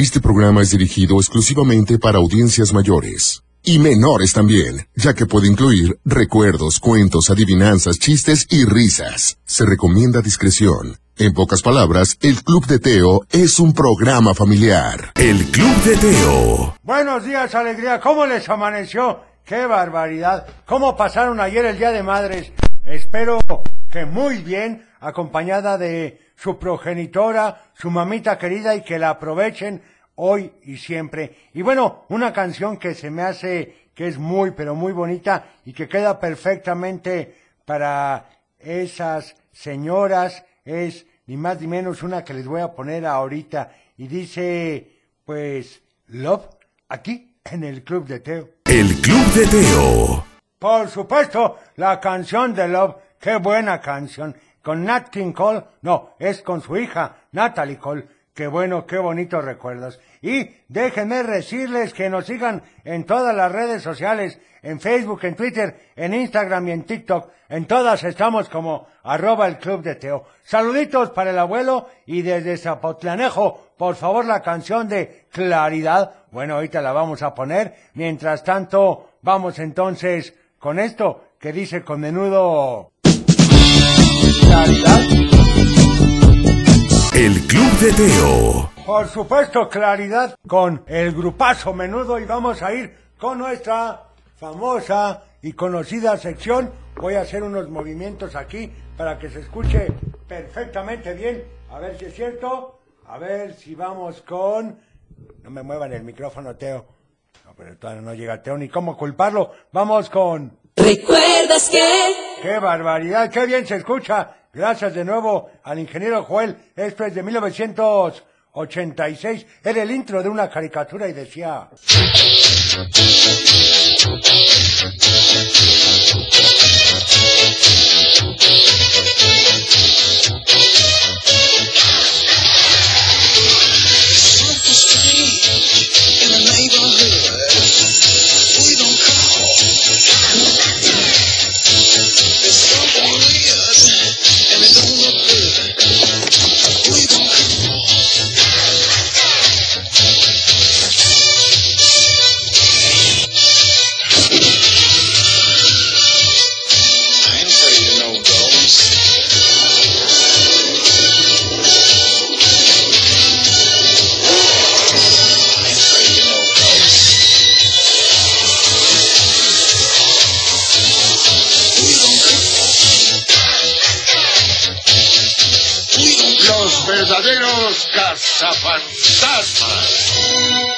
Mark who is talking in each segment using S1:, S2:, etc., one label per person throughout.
S1: Este programa es dirigido exclusivamente para audiencias mayores. Y menores también, ya que puede incluir recuerdos, cuentos, adivinanzas, chistes y risas. Se recomienda discreción. En pocas palabras, el Club de Teo es un programa familiar.
S2: El Club de Teo.
S3: Buenos días, alegría. ¿Cómo les amaneció? ¡Qué barbaridad! ¿Cómo pasaron ayer el Día de Madres? Espero que muy bien, acompañada de su progenitora, su mamita querida y que la aprovechen hoy y siempre. Y bueno, una canción que se me hace que es muy, pero muy bonita y que queda perfectamente para esas señoras es ni más ni menos una que les voy a poner ahorita y dice, pues, Love, aquí en el Club de Teo.
S2: El Club de Teo.
S3: Por supuesto, la canción de Love, qué buena canción, con Nat King Cole, no, es con su hija, Natalie Cole, qué bueno, qué bonitos recuerdos. Y déjenme decirles que nos sigan en todas las redes sociales, en Facebook, en Twitter, en Instagram y en TikTok. En todas estamos como arroba el club de Teo. Saluditos para el abuelo y desde Zapotlanejo, por favor la canción de Claridad. Bueno, ahorita la vamos a poner. Mientras tanto, vamos entonces con esto que dice con menudo... Claridad.
S2: El Club de Teo.
S3: Por supuesto, claridad con el grupazo menudo y vamos a ir con nuestra famosa y conocida sección. Voy a hacer unos movimientos aquí para que se escuche perfectamente bien. A ver si es cierto. A ver si vamos con... No me muevan el micrófono, Teo. No, pero todavía no llega Teo ni cómo culparlo. Vamos con...
S4: ¿Recuerdas que?
S3: ¡Qué barbaridad! ¡Qué bien se escucha! Gracias de nuevo al ingeniero Joel. Esto es de 1986. Era el intro de una caricatura y decía...
S5: verdaderos cazafantasmas.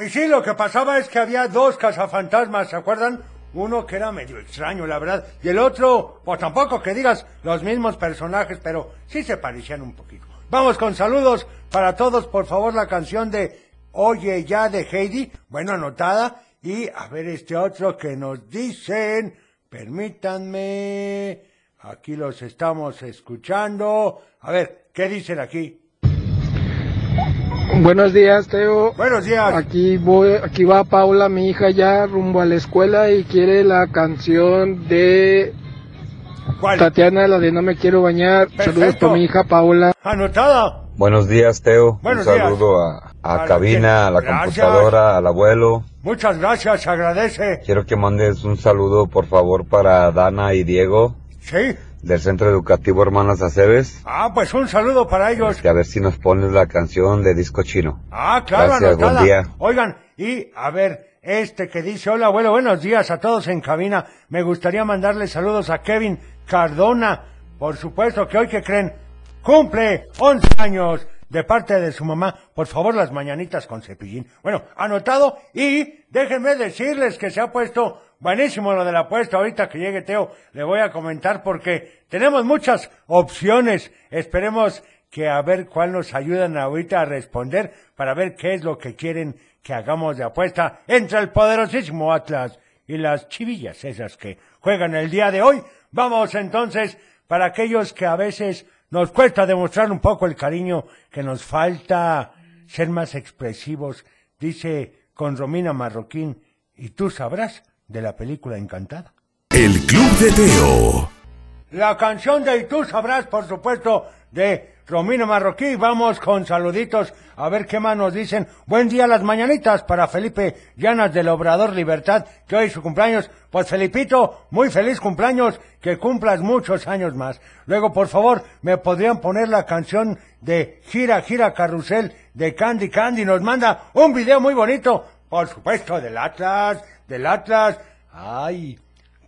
S3: Y sí, lo que pasaba es que había dos cazafantasmas, ¿se acuerdan? Uno que era medio extraño, la verdad, y el otro, pues tampoco que digas los mismos personajes, pero sí se parecían un poquito. Vamos con saludos para todos, por favor, la canción de Oye ya de Heidi, bueno, anotada, y a ver este otro que nos dicen, permítanme, aquí los estamos escuchando, a ver, ¿qué dicen aquí?
S6: Buenos días, Teo.
S3: Buenos días.
S6: Aquí voy, aquí va Paula, mi hija ya rumbo a la escuela y quiere la canción de
S3: ¿Cuál?
S6: Tatiana, la de No me quiero bañar. Saludos para mi hija Paula.
S3: Anotada.
S7: Buenos días, Teo.
S3: Buenos
S7: Un
S3: días.
S7: saludo a, a cabina, a la
S3: gracias.
S7: computadora, al abuelo.
S3: Muchas gracias, se agradece.
S7: Quiero que mandes un saludo, por favor, para Dana y Diego
S3: Sí.
S7: Del Centro Educativo Hermanas Aceves.
S3: Ah, pues un saludo para ellos.
S7: Que a ver si nos pones la canción de Disco Chino.
S3: Ah, claro,
S7: Gracias, buen día.
S3: Oigan, y a ver, este que dice, hola abuelo, buenos días a todos en cabina. Me gustaría mandarle saludos a Kevin Cardona. Por supuesto que hoy que creen, cumple 11 años de parte de su mamá. Por favor, las mañanitas con cepillín. Bueno, anotado y déjenme decirles que se ha puesto buenísimo lo de la apuesta. Ahorita que llegue Teo, le voy a comentar porque tenemos muchas opciones. Esperemos que a ver cuál nos ayudan ahorita a responder para ver qué es lo que quieren que hagamos de apuesta entre el poderosísimo Atlas y las chivillas esas que juegan el día de hoy. Vamos entonces para aquellos que a veces nos cuesta demostrar un poco el cariño, que nos falta ser más expresivos, dice con Romina Marroquín, y tú sabrás de la película Encantada.
S2: El Club de Teo.
S3: La canción de Y tú sabrás, por supuesto, de Romino Marroquí. Vamos con saluditos a ver qué más nos dicen. Buen día las mañanitas para Felipe Llanas del Obrador Libertad, que hoy es su cumpleaños. Pues Felipito, muy feliz cumpleaños, que cumplas muchos años más. Luego, por favor, me podrían poner la canción de Gira, Gira Carrusel de Candy Candy. Nos manda un video muy bonito, por supuesto, del Atlas, del Atlas. Ay,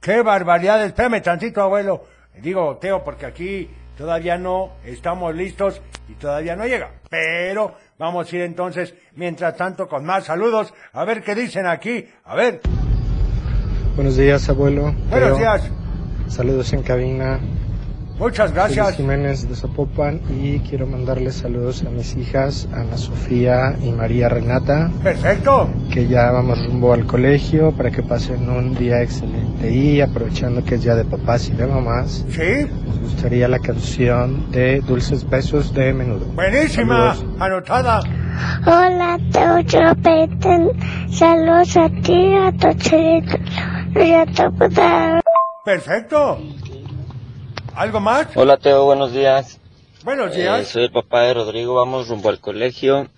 S3: qué barbaridad. Espérame tantito, abuelo. Digo, Teo, porque aquí todavía no estamos listos y todavía no llega. Pero vamos a ir entonces, mientras tanto, con más saludos. A ver qué dicen aquí. A ver.
S6: Buenos días, abuelo.
S3: Buenos
S6: Teo.
S3: días.
S6: Saludos en cabina.
S3: Muchas gracias.
S6: Luis Jiménez de Zapopan y quiero mandarles saludos a mis hijas, Ana Sofía y María Renata,
S3: Perfecto.
S6: que ya vamos rumbo al colegio para que pasen un día excelente. Y aprovechando que es día de papás y de mamás,
S3: Sí.
S6: nos gustaría la canción de Dulces Besos de Menudo.
S3: Buenísima.
S6: Saludos.
S3: Anotada.
S5: Hola, Teo Chopeten. Saludos a ti, a tu chilito y a tu puta.
S3: Perfecto. ¿Algo más?
S8: Hola Teo, buenos días.
S3: Buenos
S8: Eh,
S3: días.
S8: soy el papá de Rodrigo, vamos rumbo al colegio.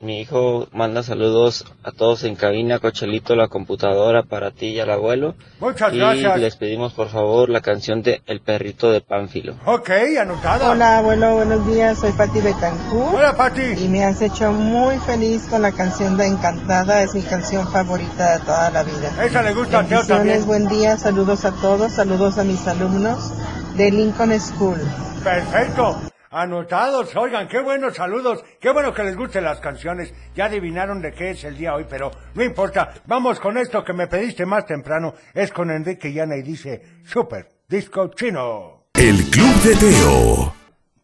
S8: Mi hijo manda saludos a todos en cabina, Cochelito, la computadora para ti y al abuelo.
S3: Muchas
S8: y
S3: gracias.
S8: les pedimos por favor la canción de El perrito de Pánfilo.
S3: Ok, anotada.
S9: Hola, abuelo, buenos días. Soy Pati Betancourt.
S3: Hola, Pati.
S9: Y me has hecho muy feliz con la canción de Encantada. Es mi canción favorita de toda la vida.
S3: Esa le gusta a Teo también.
S9: buen día. Saludos a todos. Saludos a mis alumnos de Lincoln School.
S3: Perfecto. Anotados, oigan, qué buenos saludos, qué bueno que les gusten las canciones. Ya adivinaron de qué es el día hoy, pero no importa. Vamos con esto que me pediste más temprano. Es con Enrique Llana y dice, Super Disco Chino.
S2: El Club de Teo.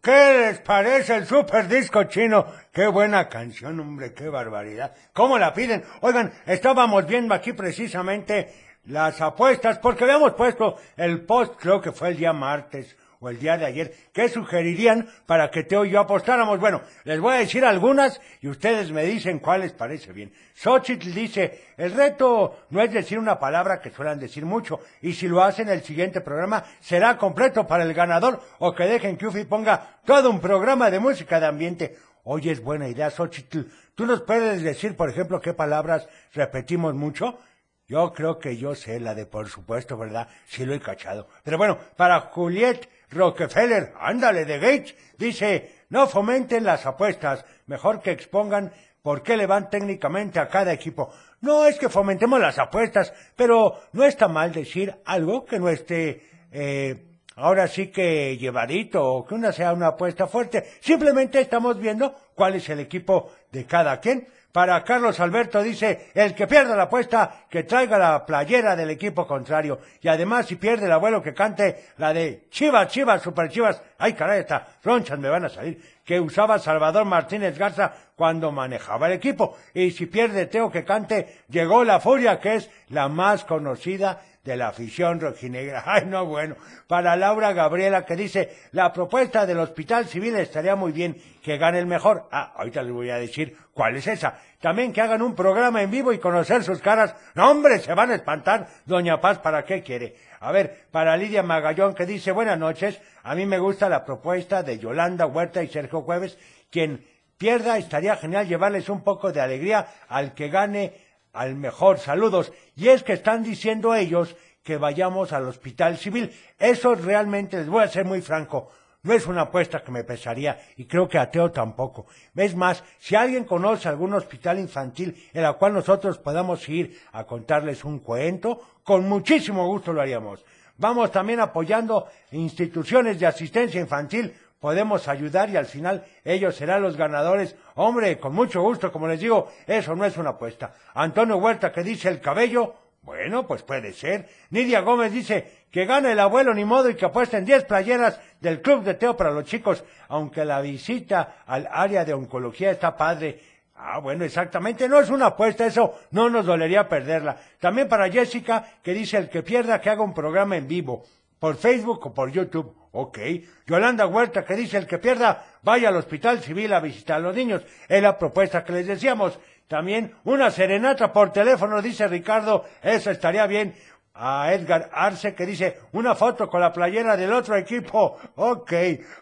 S3: ¿Qué les parece el Super Disco Chino? Qué buena canción, hombre, qué barbaridad. ¿Cómo la piden? Oigan, estábamos viendo aquí precisamente las apuestas, porque habíamos puesto el post, creo que fue el día martes o el día de ayer, ¿qué sugerirían para que Teo y yo apostáramos? Bueno, les voy a decir algunas y ustedes me dicen cuál les parece bien. Xochitl dice, el reto no es decir una palabra que suelen decir mucho, y si lo hacen el siguiente programa será completo para el ganador, o que dejen que Ufi ponga todo un programa de música de ambiente. Oye, es buena idea, Xochitl. ¿Tú nos puedes decir, por ejemplo, qué palabras repetimos mucho? Yo creo que yo sé la de por supuesto, ¿verdad? Sí lo he cachado. Pero bueno, para Juliet Rockefeller, ándale de Gates, dice, no fomenten las apuestas, mejor que expongan por qué le van técnicamente a cada equipo. No es que fomentemos las apuestas, pero no está mal decir algo que no esté, eh, ahora sí que llevadito o que una sea una apuesta fuerte. Simplemente estamos viendo cuál es el equipo de cada quien. Para Carlos Alberto dice, el que pierda la apuesta, que traiga la playera del equipo contrario. Y además, si pierde el abuelo, que cante la de Chivas, Chivas, Super Chivas. Ay, caray, hasta ronchas me van a salir. Que usaba Salvador Martínez Garza cuando manejaba el equipo. Y si pierde Teo, que cante Llegó la Furia, que es la más conocida de la afición rojinegra. Ay, no, bueno. Para Laura Gabriela, que dice, la propuesta del Hospital Civil estaría muy bien, que gane el mejor. Ah, ahorita les voy a decir cuál es esa. También que hagan un programa en vivo y conocer sus caras. No, hombre, se van a espantar. Doña Paz, ¿para qué quiere? A ver, para Lidia Magallón, que dice, buenas noches. A mí me gusta la propuesta de Yolanda Huerta y Sergio Jueves. Quien pierda, estaría genial llevarles un poco de alegría al que gane al mejor. Saludos. Y es que están diciendo ellos que vayamos al hospital civil. Eso realmente, les voy a ser muy franco, no es una apuesta que me pesaría y creo que a Teo tampoco. Es más, si alguien conoce algún hospital infantil en el cual nosotros podamos ir a contarles un cuento, con muchísimo gusto lo haríamos. Vamos también apoyando instituciones de asistencia infantil podemos ayudar y al final ellos serán los ganadores. Hombre, con mucho gusto, como les digo, eso no es una apuesta. Antonio Huerta que dice el cabello, bueno, pues puede ser. Nidia Gómez dice que gane el abuelo ni modo y que apuesten 10 playeras del Club de Teo para los chicos, aunque la visita al área de oncología está padre. Ah, bueno, exactamente, no es una apuesta, eso no nos dolería perderla. También para Jessica, que dice el que pierda que haga un programa en vivo, por Facebook o por YouTube. Ok. Yolanda Huerta, que dice el que pierda, vaya al hospital civil a visitar a los niños. Es la propuesta que les decíamos. También una serenata por teléfono, dice Ricardo, eso estaría bien. a Edgar Arce que dice una foto con la playera del otro equipo. Ok,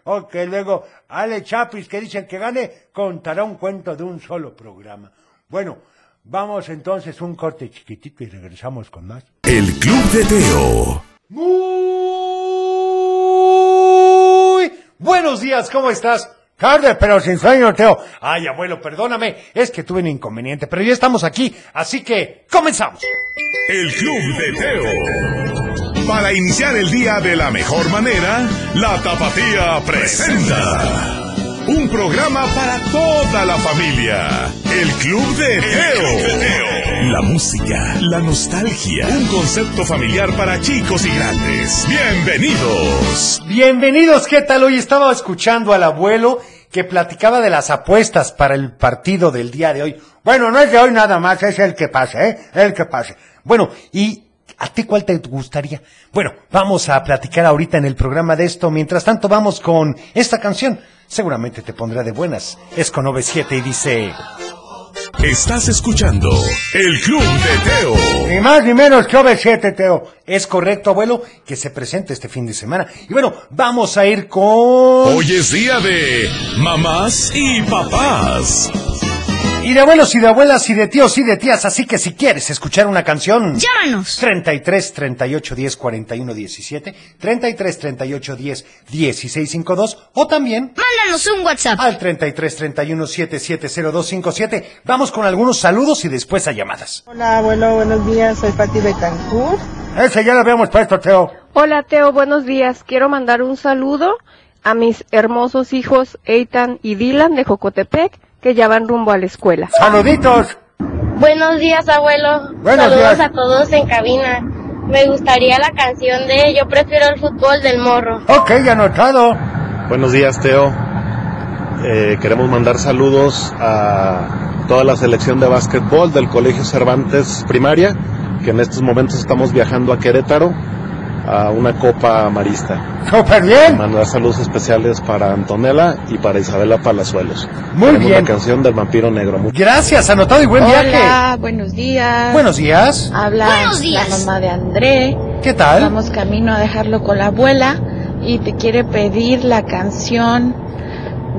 S3: ok. Luego Ale Chapis que dice el que gane contará un cuento de un solo programa. Bueno, vamos entonces un corte chiquitito y regresamos con más.
S2: El Club de Teo.
S3: Muy buenos días, ¿cómo estás? Tarde, pero sin sueño, Teo. Ay, abuelo, perdóname, es que tuve un inconveniente, pero ya estamos aquí, así que comenzamos.
S2: El Club de Teo. Para iniciar el día de la mejor manera, la Tapatía presenta. Un programa para toda la familia. El Club de Teo. La música, la nostalgia. Un concepto familiar para chicos y grandes. Bienvenidos.
S3: Bienvenidos, ¿qué tal? Hoy estaba escuchando al abuelo que platicaba de las apuestas para el partido del día de hoy. Bueno, no es de hoy nada más, es el que pase, ¿eh? El que pase. Bueno, y ¿A ti cuál te gustaría? Bueno, vamos a platicar ahorita en el programa de esto. Mientras tanto, vamos con esta canción. Seguramente te pondrá de buenas. Es con OV7 y dice...
S2: Estás escuchando El Club de Teo.
S3: Ni más ni menos que OV7, Teo. Es correcto, abuelo, que se presente este fin de semana. Y bueno, vamos a ir con...
S2: Hoy es día de mamás y papás.
S3: Y de abuelos y de abuelas y de tíos y de tías, así que si quieres escuchar una canción...
S10: Llámanos.
S3: 33 38 10 41 17, 33 38 10 16 52 o también...
S10: Mándanos un WhatsApp.
S3: Al 33 31 770257. Vamos con algunos saludos y después a llamadas.
S9: Hola, abuelo, buenos días. Soy Pati Betancourt.
S3: Ese ya lo habíamos puesto, Teo.
S11: Hola, Teo, buenos días. Quiero mandar un saludo a mis hermosos hijos Eitan y Dylan de Jocotepec que ya van rumbo a la escuela.
S3: ¡Saluditos!
S12: Buenos días, abuelo.
S3: Buenos
S12: Saludos
S3: días.
S12: a todos en cabina. Me gustaría la canción de Yo prefiero el fútbol del morro.
S3: Ok, anotado.
S13: Buenos días, Teo. Eh, queremos mandar saludos a toda la selección de básquetbol del Colegio Cervantes Primaria, que en estos momentos estamos viajando a Querétaro a una copa marista.
S3: ¡Súper bien!
S13: Mandar saludos especiales para Antonella y para Isabela Palazuelos.
S3: Muy
S13: Queremos
S3: bien.
S13: la canción del vampiro negro. Mu-
S3: Gracias, anotado y buen viaje.
S14: Hola, buenos días.
S3: Buenos días.
S14: Habla
S10: Buenos días.
S14: la mamá de André.
S3: ¿Qué tal?
S14: Vamos camino a dejarlo con la abuela y te quiere pedir la canción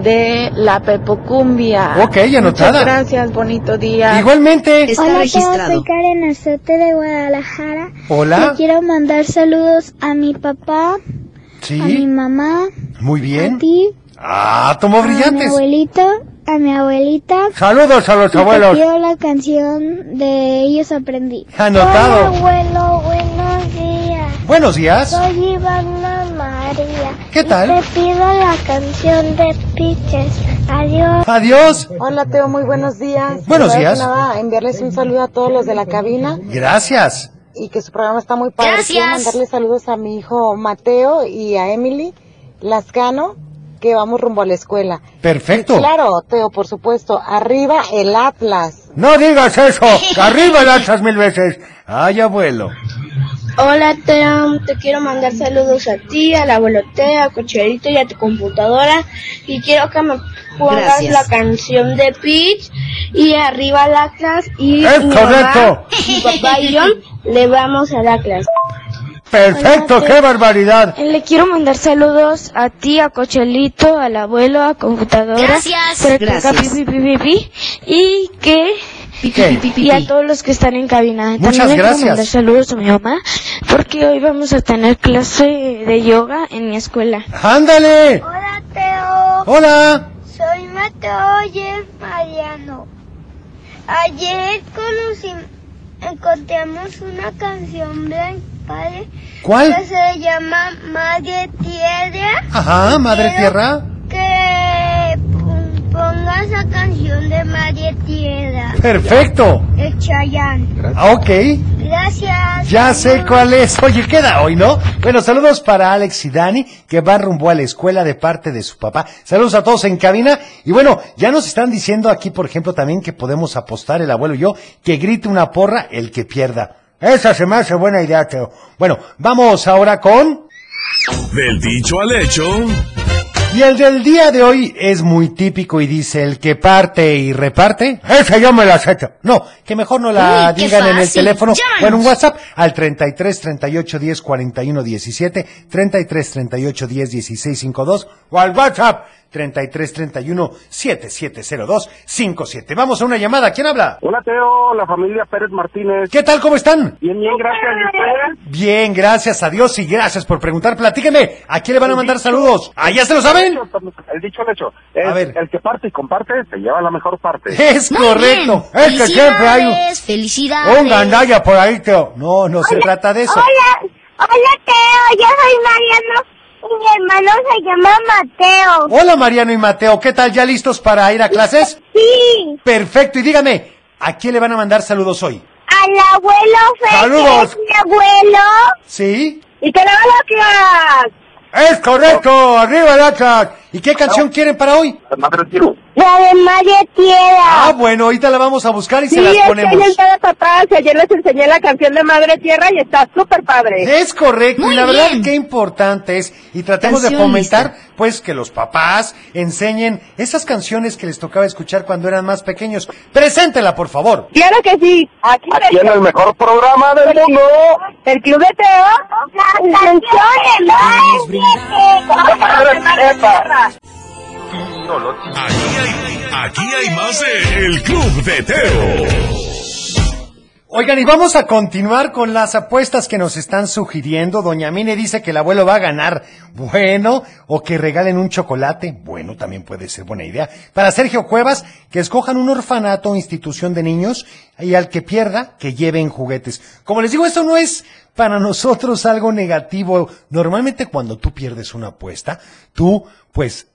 S14: de la Pepocumbia.
S3: Ok, anotada.
S14: Muchas gracias, bonito día.
S3: Igualmente.
S10: Está
S5: Hola,
S10: registrado.
S5: soy Karen Azote de Guadalajara.
S3: Hola.
S5: Le quiero mandar saludos a mi papá, a mi
S3: Sí,
S5: mamá,
S3: muy
S5: a
S3: bien.
S5: ti,
S3: Ah, tomó
S5: a mi
S3: brillantes.
S5: abuelito, a mi abuelita.
S3: Saludos a los
S5: Y
S3: abuelos.
S5: te quiero la canción de Ellos Aprendí.
S3: Anotado.
S5: Hola, abuelo, buenos días.
S3: Buenos días.
S5: Soy Ivana María.
S3: ¿Qué tal?
S5: Te pido la canción de Piches. Adiós.
S3: Adiós.
S9: Hola, Teo, muy buenos días.
S3: Buenos días.
S9: nada, enviarles un saludo a todos los de la cabina
S3: Gracias.
S9: y que su programa está muy padre.
S10: Gracias.
S9: Quiero mandarle saludos a mi hijo Mateo y a Emily Lascano, que vamos rumbo a la escuela.
S3: Perfecto.
S9: Claro, Teo, por supuesto. Arriba el Atlas.
S3: No digas eso. Arriba lanzas mil veces. Ay, abuelo.
S12: Hola, Teo. Te quiero mandar saludos a ti, al abuelo Teo, a Cocherito y a tu computadora. Y quiero que me pongas
S10: Gracias.
S12: la canción de Peach y arriba al Atlas. Y
S3: Es
S12: mi
S3: correcto.
S12: mamá, mi papá y yo le vamos al Atlas.
S3: Perfecto, qué barbaridad.
S5: Le quiero mandar saludos a ti, a Cochelito, al abuelo, a computadora.
S10: Gracias.
S5: Por
S10: Gracias.
S5: pi, pi, pi, pi, pi, y que Y a todos los que están en cabina.
S3: Muchas
S5: También
S3: gracias.
S5: quiero mandar saludos a mi mamá porque hoy vamos a tener clase de yoga en mi escuela.
S3: Ándale.
S5: Hola Teo,
S3: Hola.
S5: soy Mateo y es Mariano. Ayer conocimos, encontramos una canción bien padre
S3: ¿Cuál?
S5: que se llama Madre Tierra.
S3: Ajá, madre tierra.
S5: Que ponga esa canción de Madre Tierra.
S3: Perfecto.
S5: El Chayán.
S3: Ah, Ok.
S5: Gracias.
S3: Ya sé cuál es. Oye, queda hoy, ¿no? Bueno, saludos para Alex y Dani, que van rumbo a la escuela de parte de su papá. Saludos a todos en cabina. Y bueno, ya nos están diciendo aquí, por ejemplo, también que podemos apostar el abuelo y yo, que grite una porra el que pierda. Esa se me hace buena idea, Teo. Bueno, vamos ahora con...
S2: Del dicho al hecho.
S3: Y el del día de hoy es muy típico y dice el que parte y reparte. Esa yo me la acepto. No, que mejor no la
S10: Uy,
S3: digan en el teléfono o en un WhatsApp al 33 38 10 41 17, 33 38 10 16 52 o al WhatsApp 33 31 7702 57. Vamos a una llamada. ¿Quién habla?
S15: Hola Teo, la familia Pérez Martínez.
S3: ¿Qué tal? ¿Cómo están?
S15: Bien, bien, gracias. ¿Y ustedes?
S3: Bien, gracias a Dios y gracias por preguntar. Platíqueme, ¿a quién le van a mandar saludos? ¿Ah, ya se lo saben?
S15: El dicho al hecho. Es
S3: A ver.
S15: El que parte y comparte se lleva la mejor parte.
S3: Es correcto. Es que siempre hay un,
S10: Felicidades.
S3: un gandalla por ahí, Teo. No, no se trata de eso.
S5: Hola, hola Teo, yo soy Mariano mi hermano se llama Mateo.
S3: Hola Mariano y Mateo, ¿qué tal? ¿Ya listos para ir a clases?
S5: Sí,
S3: Perfecto, y dígame, ¿a quién le van a mandar saludos hoy?
S5: al abuelo Fe,
S3: Saludos.
S5: mi abuelo.
S3: ¿Sí?
S5: Y que no lo
S3: Es correcto, arriba el Atlas. ¿Y qué canción quieren para hoy?
S5: La de María Tierra.
S3: Ah, bueno, ahorita la vamos a buscar y se
S16: Sí,
S3: las
S16: es que
S3: ponemos.
S16: hoy es de Papás y ayer les enseñé la canción de Madre Tierra y está súper padre.
S3: Es correcto,
S16: Muy
S3: y la verdad qué importante es, y tratemos de fomentar, pues, que los papás enseñen esas canciones que les tocaba escuchar cuando eran más pequeños. Preséntela, por favor.
S16: Claro que sí. Aquí,
S15: Aquí en el mejor programa del mundo.
S16: El Club de Teo.
S5: La canción de
S2: Aquí hay, aquí hay más de El Club de Teo.
S3: Oigan, y vamos a continuar con las apuestas que nos están sugiriendo. Doña Mine dice que el abuelo va a ganar. Bueno, o que regalen un chocolate. Bueno, también puede ser buena idea. Para Sergio Cuevas, que escojan un orfanato o institución de niños y al que pierda, que lleven juguetes. Como les digo, esto no es para nosotros algo negativo. Normalmente cuando tú pierdes una apuesta, tú, pues,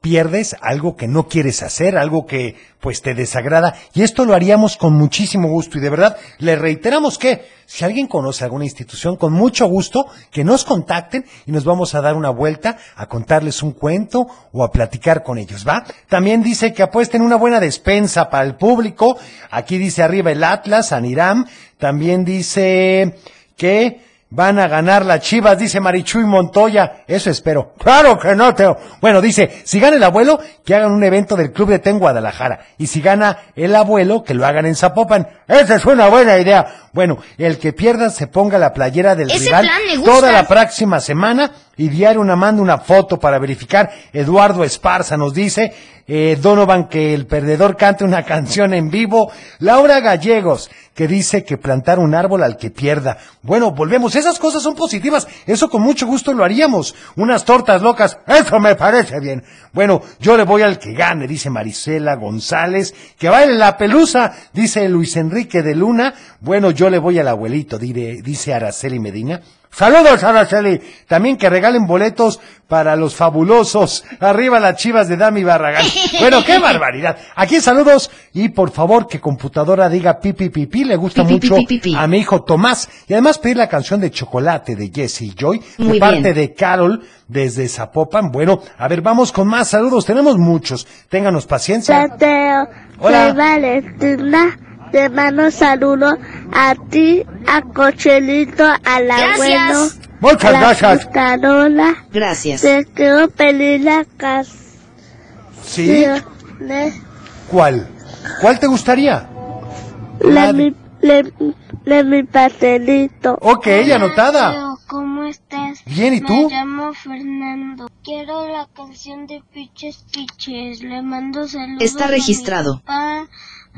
S3: pierdes algo que no quieres hacer, algo que pues te desagrada y esto lo haríamos con muchísimo gusto y de verdad le reiteramos que si alguien conoce alguna institución con mucho gusto que nos contacten y nos vamos a dar una vuelta a contarles un cuento o a platicar con ellos, ¿va? También dice que apuesten una buena despensa para el público. Aquí dice arriba el Atlas, Aniram. También dice que Van a ganar las chivas, dice Marichuy Montoya. Eso espero. Claro que no, Teo. Bueno, dice, si gana el abuelo, que hagan un evento del Club de Ten Guadalajara. Y si gana el abuelo, que lo hagan en Zapopan. Esa es una buena idea. Bueno, el que pierda se ponga la playera del
S10: Ese
S3: rival toda la próxima semana y diario una manda una foto para verificar. Eduardo Esparza nos dice, eh, Donovan que el perdedor cante una canción en vivo. Laura Gallegos que dice que plantar un árbol al que pierda. Bueno, volvemos. Esas cosas son positivas. Eso con mucho gusto lo haríamos. Unas tortas locas. Eso me parece bien. Bueno, yo le voy al que gane, dice Marisela González. Que baile la pelusa, dice Luis Enrique de Luna. Bueno, yo le voy al abuelito, dice Araceli Medina. Saludos, Araceli. También que regalen boletos para los fabulosos. Arriba las chivas de Dami Barragán. Bueno, qué barbaridad. Aquí saludos y por favor que computadora diga pipi pipi. Le gusta
S10: Pi, pi,
S3: mucho
S10: pi, pi, pi.
S3: a mi hijo Tomás. Y además pedir la canción de Chocolate de Jesse Joy. de
S10: Muy
S3: parte
S10: bien.
S3: de Carol desde Zapopan. Bueno, a ver, vamos con más saludos. Tenemos muchos. Ténganos paciencia.
S5: Mateo,
S3: Hola.
S5: soy Valentina. Te mando saludos a ti, a Cochelito, al abuelo,
S3: Muchas
S5: a la
S3: gracias.
S5: computadora.
S10: Gracias.
S5: Te quiero pedir la canción
S3: ¿Sí?
S5: de,
S3: ¿Cuál? ¿Cuál te gustaría?
S5: de mi, de, de mi pastelito.
S3: Ok, anotada.
S5: ¿Cómo estás?
S3: Bien, ¿y tú?
S5: Me llamo Fernando. Quiero la canción de Piches Piches. Le mando saludos.
S10: Está registrado.
S5: A mi papá,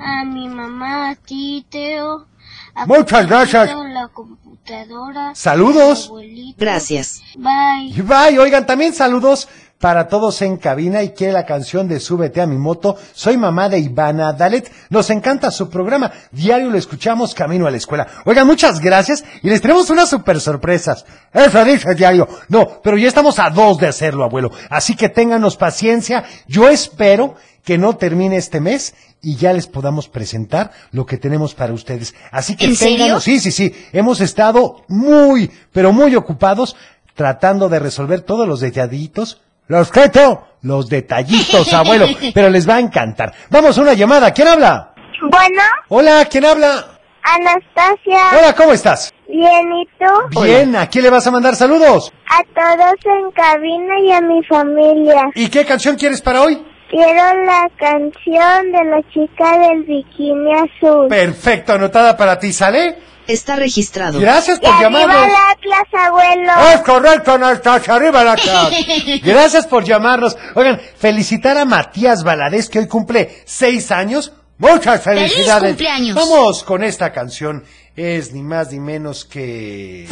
S5: a mi mamá, a ti, Teo. a
S3: Muchas gracias.
S5: La computadora.
S3: Saludos.
S5: abuelito.
S10: Gracias.
S5: Bye.
S3: Bye, oigan, también saludos para todos en cabina y quiere la canción de Súbete a mi moto. Soy mamá de Ivana Dalet. Nos encanta su programa. Diario lo escuchamos camino a la escuela. Oigan, muchas gracias y les tenemos unas super sorpresas. Eso dice Diario. No, pero ya estamos a dos de hacerlo, abuelo. Así que ténganos paciencia. Yo espero que no termine este mes y ya les podamos presentar lo que tenemos para ustedes. Así que
S10: ¿En serio?
S3: ténganos, sí, sí, sí. Hemos estado muy, pero muy ocupados tratando de resolver todos los detallitos. Los Teo? los detallitos, abuelo, pero les va a encantar. Vamos a una llamada. ¿Quién habla?
S5: Bueno,
S3: Hola, ¿quién habla?
S5: Anastasia.
S3: Hola, ¿cómo estás?
S5: Bien, ¿y tú?
S3: Bien, ¿a quién le vas a mandar saludos?
S5: A todos en cabina y a mi familia.
S3: ¿Y qué canción quieres para hoy?
S5: Quiero la canción de la chica del bikini azul.
S3: Perfecto, anotada para ti, ¿sale?
S10: Está registrado.
S3: Gracias por
S5: arriba
S3: llamarnos.
S5: la Atlas, abuelo.
S3: Es correcto, Anastasia, arriba la casa. Gracias por llamarnos. Oigan, felicitar a Matías Valadez, que hoy cumple seis años. Muchas
S10: ¡Feliz
S3: felicidades.
S10: cumpleaños!
S3: Vamos con esta canción. Es ni más ni menos que...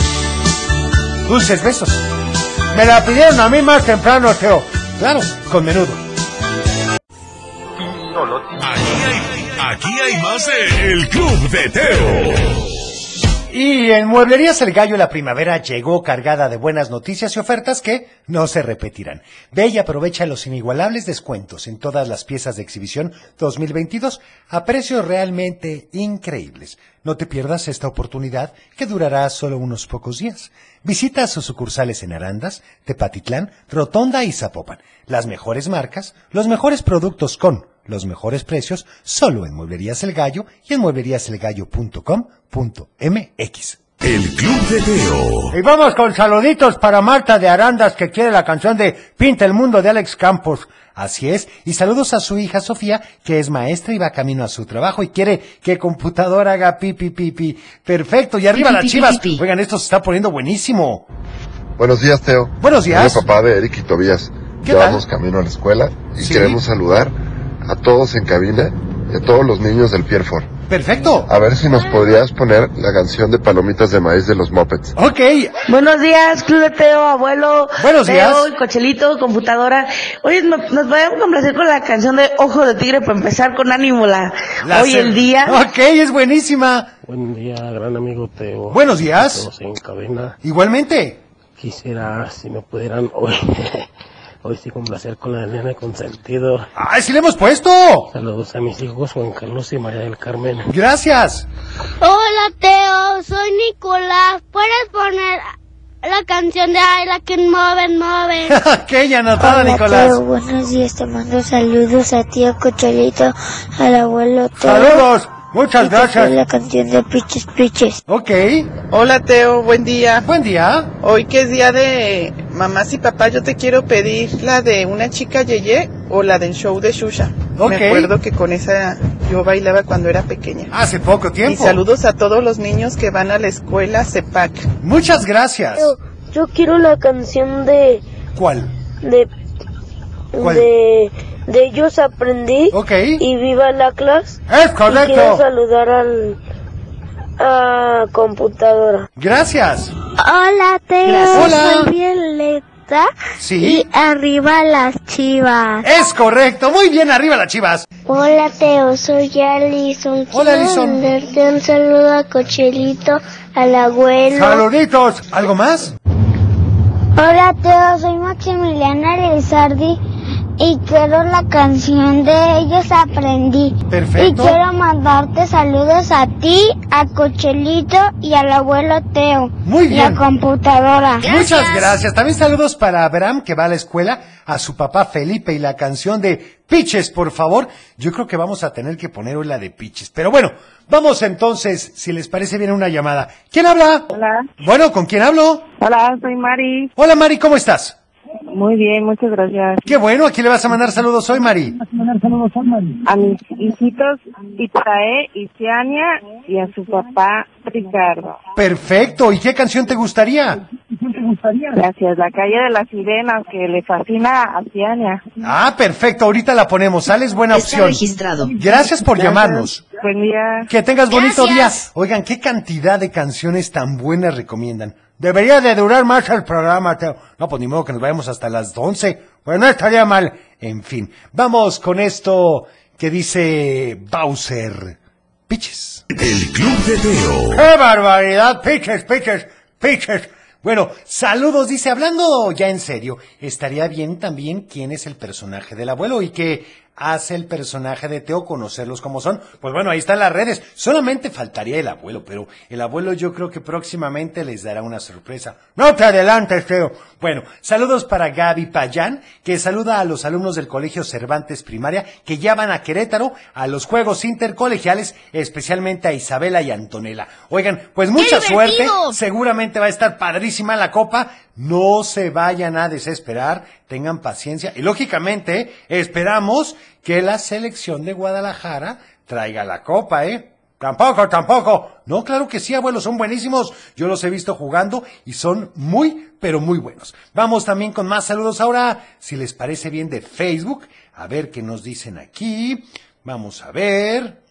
S3: Dulces besos. Me la pidieron a mí más temprano, Teo. Claro, con menudo.
S2: Aquí hay, aquí hay más de El Club de Teo.
S3: Y en Mueblerías El Gallo la primavera llegó cargada de buenas noticias y ofertas que no se repetirán. Ve y aprovecha los inigualables descuentos en todas las piezas de exhibición 2022 a precios realmente increíbles. No te pierdas esta oportunidad que durará solo unos pocos días. Visita sus sucursales en Arandas, Tepatitlán, Rotonda y Zapopan. Las mejores marcas, los mejores productos con los mejores precios solo en Mueblerías El Gallo y en muebleríaselgallo.com.mx.
S2: El Club de Teo.
S3: Y vamos con saluditos para Marta de Arandas que quiere la canción de Pinta el Mundo de Alex Campos. Así es, y saludos a su hija Sofía, que es maestra y va camino a su trabajo y quiere que computadora haga pipi pipi. Perfecto, y arriba
S10: Pi,
S3: las
S10: pi, pi,
S3: chivas.
S10: pi, pi.
S3: Oigan, esto se está poniendo buenísimo.
S17: Buenos días, Teo.
S3: Buenos días.
S17: Soy el papá de Eric y Tobías.
S3: ¿Qué
S17: Ya vamos camino a la escuela y
S3: Sí.
S17: queremos saludar a todos en cabina y a todos los niños del Pierfort.
S3: Perfecto.
S17: A ver si nos podrías poner la canción de Palomitas de Maíz de los Muppets.
S3: Ok.
S18: Buenos días, Club de Teo, abuelo.
S3: Buenos días.
S18: Cochelito, computadora. Oye, no- nos podemos complacer con la canción de Ojo de Tigre para empezar con ánimo la,
S3: La
S18: hoy el día.
S3: Ok, es buenísima.
S19: Buen día, gran amigo Teo.
S3: Buenos días.
S19: Todos en cabina.
S3: Igualmente.
S19: Quisiera, si me pudieran, hoy, hoy sí complacer con la nena consentido.
S3: ¡Ay, sí le hemos puesto!
S19: Saludos a mis hijos Juan Carlos y María del Carmen.
S3: Gracias.
S5: Hola, Teo. Soy Nicolás. ¿Puedes poner la canción de I Like It Moven, Moven?
S3: ok, ya anotada,
S5: Hola,
S3: Nicolás.
S5: Teo. Buenos días. Te mando saludos a ti, a Cochelito, al abuelo Teo.
S3: Saludos. Muchas gracias.
S5: la canción de Piches Piches.
S3: Ok.
S20: Hola Teo, buen día.
S3: Buen día.
S20: Hoy que es día de mamás y papás, yo te quiero pedir la de una chica Yeye o la del show de Shusha.
S3: Ok.
S20: Me acuerdo que con esa yo bailaba cuando era pequeña.
S3: Hace poco tiempo.
S20: Y saludos a todos los niños que van a la escuela CEPAC.
S3: Muchas gracias.
S5: Yo quiero la canción de...
S3: ¿Cuál?
S5: de...
S3: ¿Cuál?
S5: de... de ellos aprendí.
S3: Ok.
S5: Y viva la clase.
S3: Es
S5: Y
S3: correcto.
S5: quiero saludar al... a computadora.
S3: Gracias.
S5: Hola, Teo.
S3: Gracias. Hola.
S5: Soy Violeta.
S3: Sí.
S5: Y arriba las chivas.
S3: Es correcto. Muy bien, arriba las chivas.
S5: Hola, Teo. Soy Alison.
S3: Hola,
S5: Quiero
S3: Alison.
S5: mandarte un saludo a Cochelito, al abuelo.
S3: Saluditos. ¿Algo más?
S5: Hola, Teo. Soy Maximiliana Lizardi. Y quiero la canción de ellos aprendí.
S3: Perfecto.
S5: Y quiero mandarte saludos a ti, a Cochelito y al abuelo Teo.
S3: Muy
S5: Y
S3: bien.
S5: a computadora.
S3: Muchas gracias. También saludos para Abraham, que va a la escuela, a su papá Felipe y la canción de Piches, por favor. Yo creo que vamos a tener que poner hoy la de Piches. Pero bueno, vamos entonces, si les parece bien, una llamada. ¿Quién habla?
S16: Hola.
S3: Bueno, ¿con quién hablo?
S16: Hola, soy Mari.
S3: Hola, Mari, ¿cómo estás?
S16: Muy bien, muchas gracias.
S3: Qué bueno, ¿a quién le vas a mandar saludos hoy, Mari?
S16: A mis hijitos Itae y Ciania y a su papá Ricardo.
S3: Perfecto, ¿y qué canción te gustaría?
S16: Gracias. La calle de las sirenas que le fascina a Ciania.
S3: Ah, perfecto, ahorita la ponemos, sales buena
S10: Está
S3: opción.
S10: registrado.
S3: Gracias por llamarnos.
S16: Buen día.
S3: Que tengas bonito
S10: Gracias.
S3: día. Oigan, ¿qué cantidad de canciones tan buenas recomiendan? Debería de durar más el programa, Teo. No, pues ni modo que nos vayamos hasta las 11. Pues no estaría mal. En fin, vamos con esto que dice Bowser. Piches.
S2: El Club de Teo.
S3: ¡Qué barbaridad! Piches, piches, piches. Bueno, saludos, dice, hablando ya en serio, estaría bien también quién es el personaje del abuelo y que hace el personaje de Teo conocerlos como son. Pues bueno, ahí están las redes. Solamente faltaría el abuelo, pero el abuelo yo creo que próximamente les dará una sorpresa. No te adelantes, Teo. Bueno, saludos para Gaby Payán, que saluda a los alumnos del Colegio Cervantes Primaria que ya van a Querétaro a los Juegos Intercolegiales, especialmente a Isabela y Antonella. Oigan, pues mucha suerte. Seguramente va a estar padrísima la copa. No se vayan a desesperar, tengan paciencia. Y lógicamente, esperamos que la selección de Guadalajara traiga la copa, ¿eh? Tampoco, tampoco. No, claro que sí, abuelos, son buenísimos. Yo los he visto jugando y son muy, pero muy buenos. Vamos también con más saludos ahora, si les parece bien, de Facebook. A ver qué nos dicen aquí. Vamos a ver.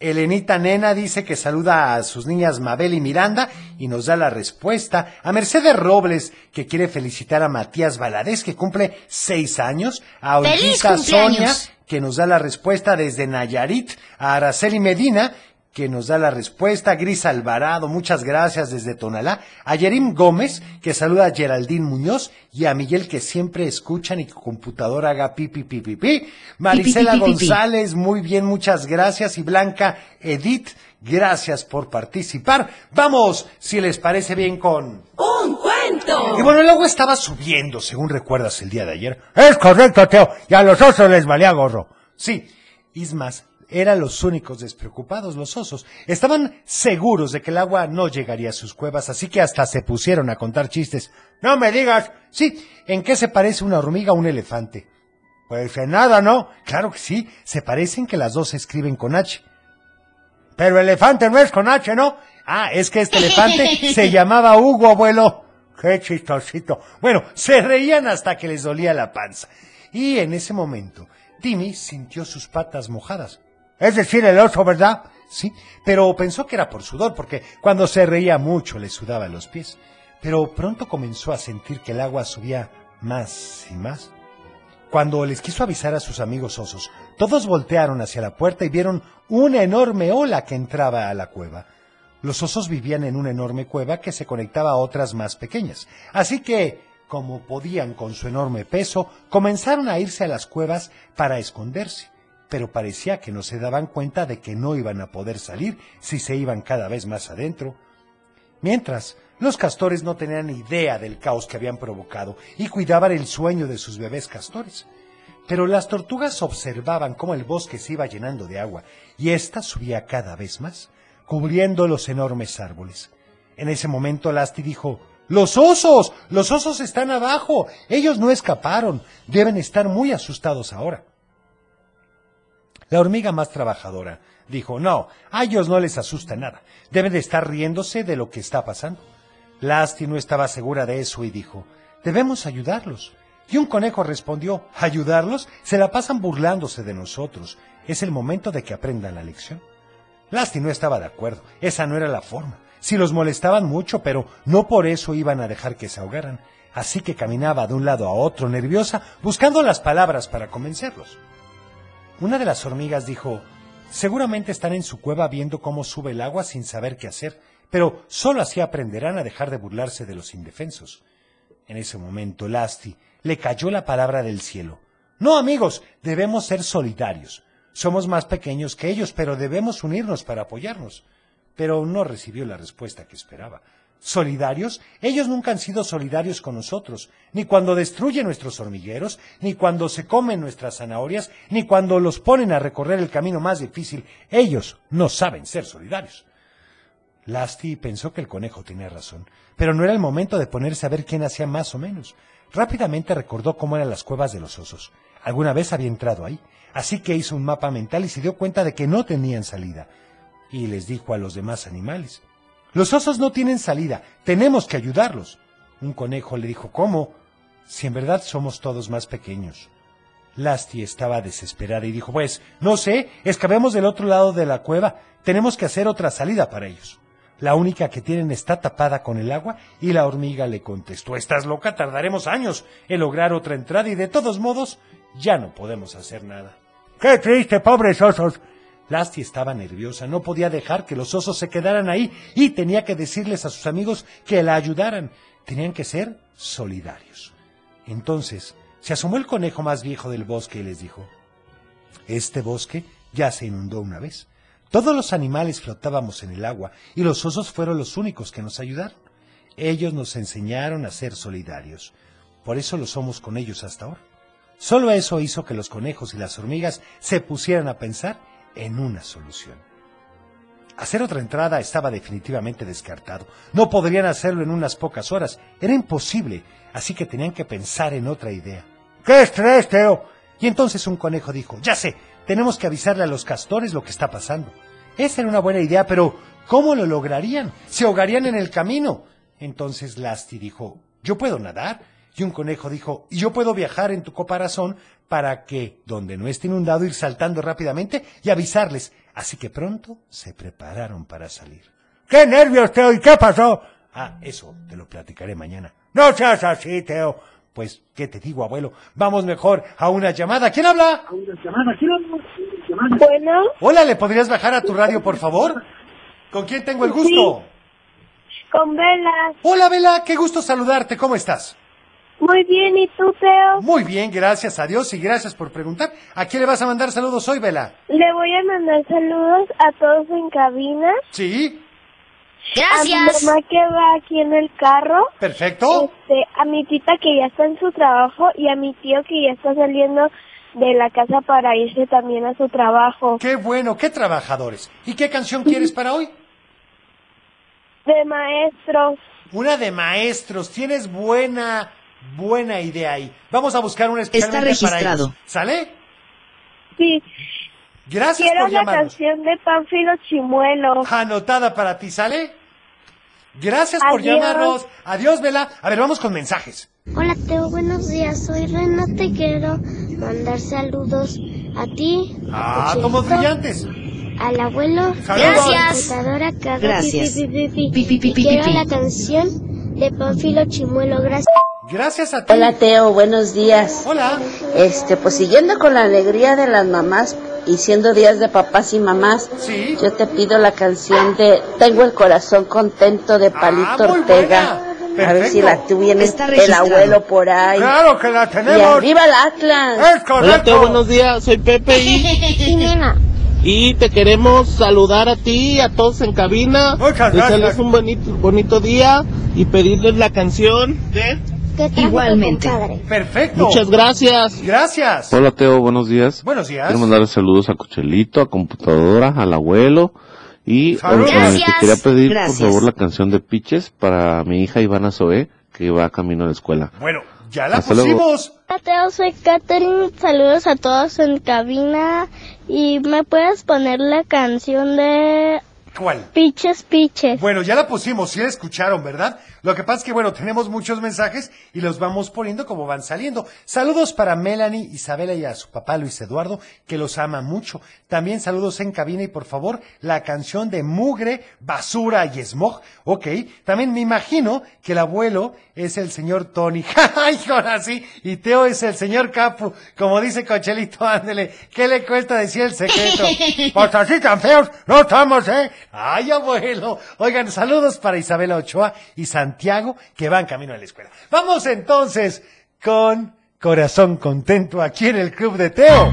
S3: Elenita Nena dice que saluda a sus niñas Mabel y Miranda y nos da la respuesta. A Mercedes Robles, que quiere felicitar a Matías Valadez, que cumple seis años. A
S10: ¡Feliz
S3: Olguita! Sonia, que nos da la respuesta desde Nayarit. A Araceli Medina, que nos da la respuesta. Gris Alvarado, muchas gracias desde Tonalá. A Yerim Gómez, que saluda a Geraldine Muñoz. Y a Miguel, que siempre escuchan y que computadora haga pi, pi, pi, pi, pi. Marisela
S10: pi, pi, pi, pi.
S3: González, muy bien, muchas gracias. Y Blanca Edith, gracias por participar. Vamos, si les parece bien, con...
S4: ¡Un cuento!
S3: Y bueno, el agua estaba subiendo, según recuerdas el día de ayer. Es correcto, Teo. Y a los osos les valía gorro. Sí, Ismas eran los únicos despreocupados, los osos. Estaban seguros de que el agua no llegaría a sus cuevas, así que hasta se pusieron a contar chistes. No me digas. Sí, ¿en qué se parece una hormiga a un elefante? Pues en nada, ¿no? Claro que sí, se parecen que las dos se escriben con H. Pero elefante no es con H, ¿no? Ah, es que este elefante se llamaba Hugo, abuelo. Qué chistosito. Bueno, se reían hasta que les dolía la panza. Y en ese momento, Timmy sintió sus patas mojadas. Es decir, el oso, ¿verdad? Sí, pero pensó que era por sudor, porque cuando se reía mucho le sudaba los pies. Pero pronto comenzó a sentir que el agua subía más y más. Cuando les quiso avisar a sus amigos osos, todos voltearon hacia la puerta y vieron una enorme ola que entraba a la cueva. Los osos vivían en una enorme cueva que se conectaba a otras más pequeñas. Así que, como podían con su enorme peso, comenzaron a irse a las cuevas para esconderse. Pero parecía que no se daban cuenta de que no iban a poder salir si se iban cada vez más adentro. Mientras, los castores no tenían idea del caos que habían provocado y cuidaban el sueño de sus bebés castores. Pero las tortugas observaban cómo el bosque se iba llenando de agua y ésta subía cada vez más, cubriendo los enormes árboles. En ese momento Lasti dijo, ¡Los osos! ¡Los osos están abajo! Ellos no escaparon. Deben estar muy asustados ahora. La hormiga más trabajadora dijo, no, a ellos no les asusta nada. Deben de estar riéndose de lo que está pasando. Lasti no estaba segura de eso y dijo, debemos ayudarlos. Y un conejo respondió, ¿ayudarlos? Se la pasan burlándose de nosotros. Es el momento de que aprendan la lección. Lasti no estaba de acuerdo. Esa no era la forma. Si los molestaban mucho, pero no por eso iban a dejar que se ahogaran. Así que caminaba de un lado a otro, nerviosa, buscando las palabras para convencerlos. Una de las hormigas dijo, seguramente están en su cueva viendo cómo sube el agua sin saber qué hacer, pero solo así aprenderán a dejar de burlarse de los indefensos. En ese momento, Lasti le cayó la palabra del cielo. No, amigos, debemos ser solidarios. Somos más pequeños que ellos, pero debemos unirnos para apoyarnos. Pero no recibió la respuesta que esperaba. ¿Solidarios? Ellos nunca han sido solidarios con nosotros, ni cuando destruyen nuestros hormigueros, ni cuando se comen nuestras zanahorias, ni cuando los ponen a recorrer el camino más difícil. Ellos no saben ser solidarios. Lasti pensó que el conejo tenía razón, pero no era el momento de ponerse a ver quién hacía más o menos. Rápidamente recordó cómo eran las cuevas de los osos. Alguna vez había entrado ahí, así que hizo un mapa mental y se dio cuenta de que no tenían salida. Y les dijo a los demás animales, los osos no tienen salida, tenemos que ayudarlos. Un conejo le dijo, ¿cómo? Si en verdad somos todos más pequeños. Lasti estaba desesperada y dijo, pues, no sé, excavemos del otro lado de la cueva, tenemos que hacer otra salida para ellos. La única que tienen está tapada con el agua y la hormiga le contestó, estás loca, tardaremos años en lograr otra entrada y de todos modos ya no podemos hacer nada. ¡Qué triste, pobres osos! Lasti estaba nerviosa, no podía dejar que los osos se quedaran ahí y tenía que decirles a sus amigos que la ayudaran. Tenían que ser solidarios. Entonces se asomó el conejo más viejo del bosque y les dijo, este bosque ya se inundó una vez. Todos los animales flotábamos en el agua y los osos fueron los únicos que nos ayudaron. Ellos nos enseñaron a ser solidarios. Por eso lo somos con ellos hasta ahora. Solo eso hizo que los conejos y las hormigas se pusieran a pensar en una solución. Hacer otra entrada estaba definitivamente descartado. No podrían hacerlo en unas pocas horas. Era imposible, así que tenían que pensar en otra idea. ¡Qué estrés, Teo! Y entonces un conejo dijo, ya sé, tenemos que avisarle a los castores lo que está pasando. Esa era una buena idea, pero ¿cómo lo lograrían? Se ahogarían en el camino. Entonces Lasti dijo, yo puedo nadar. Y un conejo dijo, y yo puedo viajar en tu coparazón para que, donde no esté inundado, ir saltando rápidamente y avisarles. Así que pronto se prepararon para salir. ¡Qué nervios, Teo! ¿Y qué pasó? Ah, eso te lo platicaré mañana. No seas así, Teo. Pues, ¿qué te digo, abuelo? Vamos mejor a una llamada. ¿Quién habla?
S12: Bueno,
S3: Hola, ¿le podrías bajar a tu radio, por favor? ¿Con quién tengo el gusto?
S12: con velas.
S3: Hola, Vela, qué gusto saludarte. ¿Cómo estás?
S12: Muy bien, ¿y tú, Teo?
S3: Muy bien, gracias a Dios y gracias por preguntar. ¿A quién le vas a mandar saludos hoy, Vela?
S12: Le voy a mandar saludos a todos en cabina.
S3: Sí,
S12: A mi mamá que va aquí en el carro.
S3: perfecto.
S12: Este, a mi tita que ya está en su trabajo y a mi tío que ya está saliendo de la casa para irse también a su trabajo.
S3: Qué bueno, qué trabajadores. ¿Y qué canción quieres para hoy?
S12: De maestros.
S3: Una de maestros. Tienes buena, buena idea ahí. Vamos a buscar una especialmente para
S10: registrado.
S3: ellos. ¿Sale?
S12: Sí.
S3: Gracias
S12: Quiero
S3: por
S12: la
S3: llamarnos.
S12: canción de Pánfilo Chimuelo.
S3: Anotada para ti, ¿sale? Gracias por
S12: Adiós.
S3: llamarnos. Adiós, Vela. A ver, vamos con mensajes.
S5: Hola Teo, buenos días. Soy Rena, te quiero mandar saludos a ti,
S3: Ah,
S5: Cochelito,
S3: tomos brillantes.
S5: al abuelo,
S3: Saludos.
S5: a la
S3: Gracias.
S10: Gracias.
S5: pi, pi, pi, pi.
S10: Pi, pi, pi,
S5: Y
S10: pi,
S5: quiero
S10: pi.
S5: la canción de Panfilo Chimuelo. Gracias.
S3: Gracias a ti.
S21: Hola Teo, buenos días.
S3: Hola.
S21: Este, pues siguiendo con la alegría de las mamás y siendo días de papás y mamás,
S3: Sí.
S21: yo te pido la canción de Tengo el corazón contento de Palito
S3: Ah, muy
S21: Ortega.
S3: buena.
S21: A ver si la
S10: Está
S21: el abuelo por ahí.
S3: Claro que la
S21: Y
S3: tenemos.
S21: arriba el Atlas.
S3: Es correcto.
S22: Hola Teo, buenos días, soy Pepe y, y te queremos saludar a ti y a todos en cabina,
S3: Muchas
S22: desearles
S3: gracias.
S22: un bonito, bonito día y pedirles la canción de...
S5: ¿Qué tal,
S10: Igualmente.
S3: Perfecto.
S22: Muchas gracias.
S3: Gracias.
S7: Hola Teo, buenos días.
S3: Buenos días.
S7: Quiero mandarle saludos a Cochelito, a Computadora, al abuelo y
S3: Saludos.
S7: eh, te
S10: Gracias.
S7: quería pedir
S10: Gracias.
S7: por favor la canción de Piches para mi hija Ivana Zoe que va camino a la escuela.
S3: Bueno, ya la
S7: Hasta luego.
S3: pusimos.
S5: Hola Teo, soy Katherine. Saludos a todos en cabina. Y me puedes poner la canción de
S3: ¿Cuál?
S5: Piches Piches.
S3: Bueno, ya la pusimos, sí la escucharon, ¿verdad? Lo que pasa es que, bueno, tenemos muchos mensajes y los vamos poniendo como van saliendo. Saludos para Melanie, Isabela y a su papá Luis Eduardo, que los ama mucho. También saludos en cabina y por favor, la canción de Mugre, Basura y Smog. Ok, también me imagino que el abuelo es el señor Tony. ¡Ay, ahora sí! Y Teo es el señor Capu. Como dice Cochelito, ándele. ¿Qué le cuesta decir el secreto? Pues así tan feos no estamos, ¿eh? Ay, abuelo. Oigan, saludos para Isabela Ochoa y Santiago que van camino a la escuela. Vamos entonces con Corazón Contento aquí en el Club de Teo.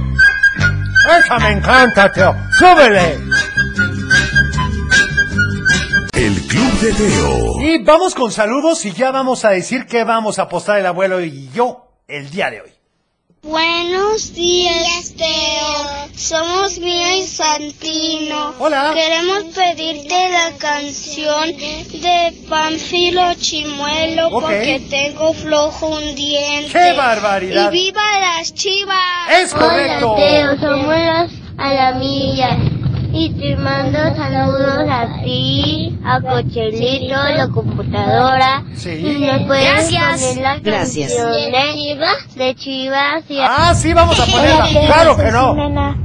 S3: ¡Esa me encanta, Teo! ¡Súbele!
S2: El Club de Teo.
S3: Y vamos con saludos y ya vamos a decir qué vamos a apostar el abuelo y yo el día de hoy.
S5: Buenos días, Teo. Somos Mía y Santino.
S3: Hola.
S5: Queremos pedirte la canción de Panfilo Chimuelo porque tengo flojo un diente.
S3: ¡Qué barbaridad!
S5: ¡Y viva las chivas!
S3: ¡Es correcto!
S5: Hola, Teo. Somos las alamillas. Y te mando saludos a ti, a Cochelito, a la computadora.
S3: Sí.
S5: Y me puedes
S10: Gracias.
S5: poner la
S10: Gracias.
S5: canción de Chivas, de Chivas y
S3: Ah, sí, vamos a ponerla. Claro que no.
S5: Ximena.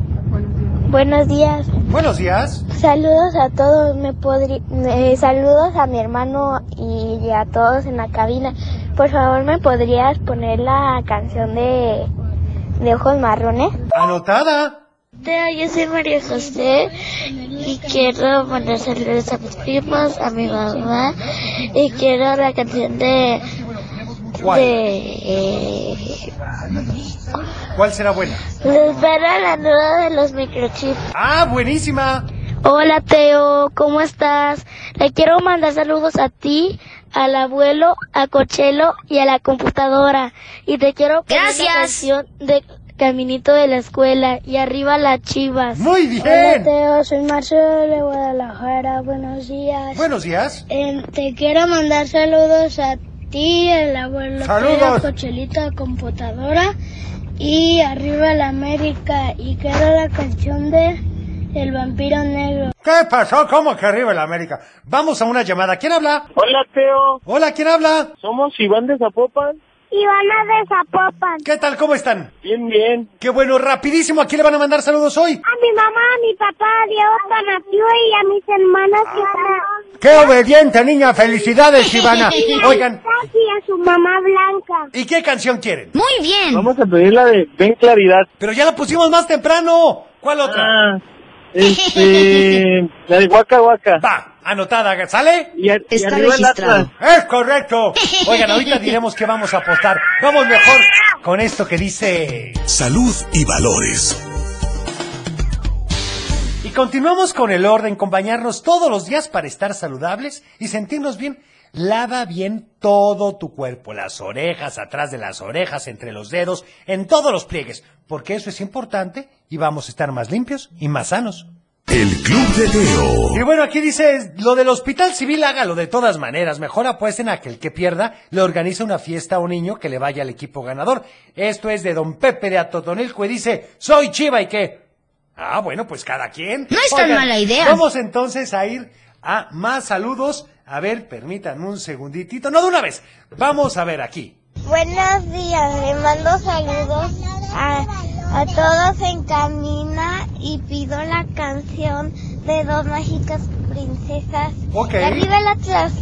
S5: Buenos días.
S3: Buenos días.
S5: Saludos a todos. Me podrí- eh, saludos a mi hermano y a todos en la cabina. Por favor, ¿me podrías poner la canción de, de Ojos Marrones?
S3: Anotada.
S5: Teo, yo soy María José y quiero mandar saludos a mis primos, a mi mamá y quiero la canción de
S3: ¿Cuál?
S5: de...
S3: ¿Cuál será buena?
S5: Les para la nueva de los microchips.
S3: Ah, buenísima.
S5: Hola Teo, ¿cómo estás? Le quiero mandar saludos a ti, al abuelo, a Cochelo y a la computadora. Y te quiero poner la
S23: Gracias.
S5: canción de Caminito de la Escuela y arriba las chivas.
S3: Muy bien.
S5: Hola Teo, soy Marcelo de Guadalajara. Buenos días.
S3: Buenos días.
S5: Eh, te quiero mandar saludos a ti, el abuelo
S3: Saludos.
S5: De computadora y arriba la América. Y quiero la canción de El vampiro negro.
S3: ¿Qué pasó? ¿Cómo que arriba el América? Vamos a una llamada. ¿Quién habla?
S15: Hola, Teo.
S3: Hola, ¿quién habla?
S15: Somos Iván de Zapopan.
S5: Ivana de Zapopan.
S3: ¿Qué tal? ¿Cómo están?
S15: Bien, bien.
S3: Qué bueno, rapidísimo. ¿A quién le van a mandar saludos hoy?
S5: A mi mamá, a mi papá, a Diego Tonatiu y a mis hermanas que
S3: ¡Qué obediente, niña! ¡Felicidades, Ivana! Oigan,
S5: y a su mamá Blanca.
S3: ¿y qué canción quieren?
S23: Muy bien.
S15: Vamos a pedir la de Ven Claridad.
S3: Pero ya la pusimos más temprano. ¿Cuál otra?
S15: Ah, este... la de Waka Waka.
S3: Va, anotada, ¿sale?
S15: Y, a- y
S23: Está
S15: arriba el. Atlas.
S3: Es correcto. Oigan, ahorita diremos que vamos a apostar. Vamos mejor con esto que dice...
S2: Salud y valores.
S3: Y continuamos con el orden, con bañarnos todos los días para estar saludables y sentirnos bien. Lava bien todo tu cuerpo, las orejas, atrás de las orejas, entre los dedos, en todos los pliegues, porque eso es importante y vamos a estar más limpios y más sanos.
S2: El Club de Teo.
S3: Y bueno, aquí dice, lo del hospital civil hágalo de todas maneras. Mejor apuesten a que el que pierda le organiza una fiesta a un niño que le vaya al equipo ganador. Esto es de don Pepe de Atotonilco y dice, soy chiva y qué. Ah, bueno, pues cada quien.
S23: No es tan mala idea.
S3: Vamos entonces a ir a más saludos. A ver, permítanme un segunditito. No, de una vez. Vamos a ver aquí.
S5: Buenos días, le mando saludos a, a todos en Camina y pido la canción de dos mágicas princesas.
S3: Ok.
S5: Arriba el Atlas.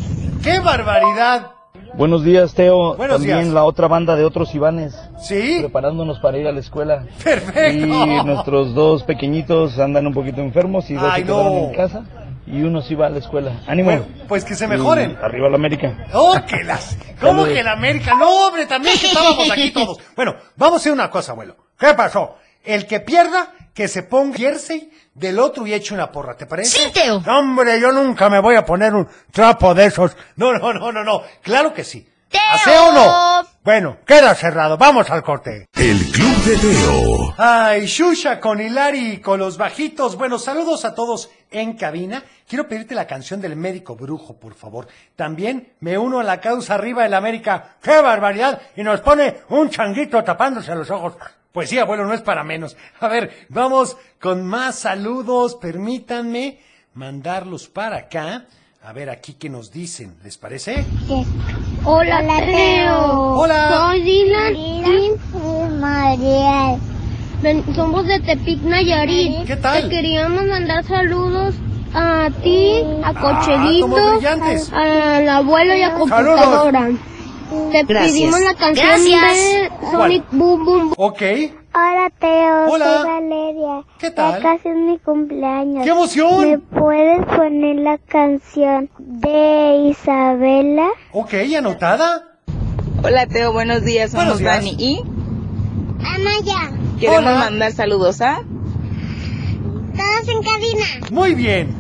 S3: ¡Qué barbaridad!
S24: Buenos días, Teo.
S3: Buenos
S24: También
S3: días.
S24: la otra banda de otros Ivanes.
S3: ¿Sí?
S24: Preparándonos para ir a la escuela.
S3: Perfecto.
S24: Y nuestros dos pequeñitos andan un poquito enfermos y dos
S3: Ay,
S24: se quedaron
S3: no.
S24: en casa. Y uno sí va a la escuela. ¡Ánimo!
S3: Bueno, pues que se mejoren.
S24: Y arriba la América.
S3: ¡Oh, que las! ¿Cómo que la América? No, hombre, también que estábamos aquí todos. Bueno, vamos a hacer una cosa, abuelo. ¿Qué pasó? El que pierda, que se ponga jersey del otro y eche una porra, ¿te parece?
S23: Sí, Teo.
S3: No, hombre, yo nunca me voy a poner un trapo de esos. No, no, no, no, no. Claro que sí.
S23: Teo.
S3: ¿Hace o no? Bueno, queda cerrado. Vamos al corte.
S2: El Club de Teo.
S3: Ay, Shusha con Hilari y con los bajitos. Bueno, saludos a todos en cabina. Quiero pedirte la canción del médico brujo, por favor. También me uno a la causa arriba del América. ¡Qué barbaridad! Y nos pone un changuito tapándose los ojos. Pues sí, abuelo, no es para menos. A ver, vamos con más saludos. Permítanme mandarlos para acá. A ver aquí qué nos dicen. ¿Les parece?
S5: Hola, Teo.
S3: Hola.
S5: Soy Dylan y Mariel. somos de Tepic, Nayarit.
S3: ¿Qué tal?
S5: Te queríamos mandar saludos a ti, a
S3: Ah,
S5: Cochelito,
S3: somos brillantes.
S5: a- al abuelo y a computadora. Te
S23: Gracias.
S5: pedimos la canción
S23: Gracias.
S5: de Sonic Boom Boom Boom.
S3: Ok.
S5: Hola Teo,
S3: Hola.
S5: soy Valeria.
S3: ¿Qué tal?
S5: Ya casi es mi cumpleaños.
S3: ¡Qué emoción!
S5: ¿Me puedes poner la canción de Isabela?
S3: Ok, anotada.
S20: Hola Teo, buenos días.
S3: Buenos
S20: Somos
S3: días.
S20: Dani y
S5: Amaya.
S20: queremos
S3: Hola.
S20: mandar saludos a
S5: Todos en cabina.
S3: Muy bien.